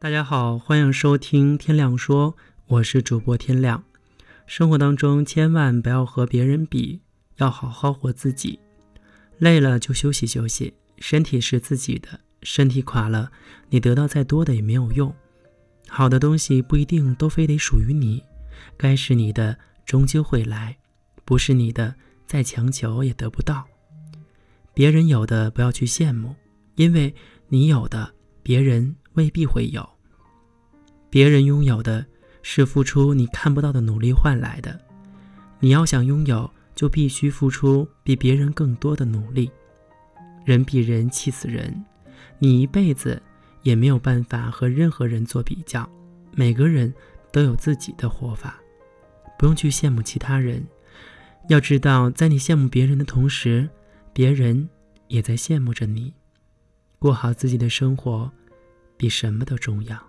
大家好，欢迎收听天亮说，我是主播天亮。生活当中千万不要和别人比，要好好活自己。累了就休息休息，身体是自己的，身体垮了，你得到再多的也没有用。好的东西不一定都非得属于你，该是你的终究会来，不是你的再强求也得不到。别人有的不要去羡慕，因为你有的别人。未必会有。别人拥有的是付出你看不到的努力换来的，你要想拥有，就必须付出比别人更多的努力。人比人气死人，你一辈子也没有办法和任何人做比较。每个人都有自己的活法，不用去羡慕其他人。要知道，在你羡慕别人的同时，别人也在羡慕着你。过好自己的生活。比什么都重要。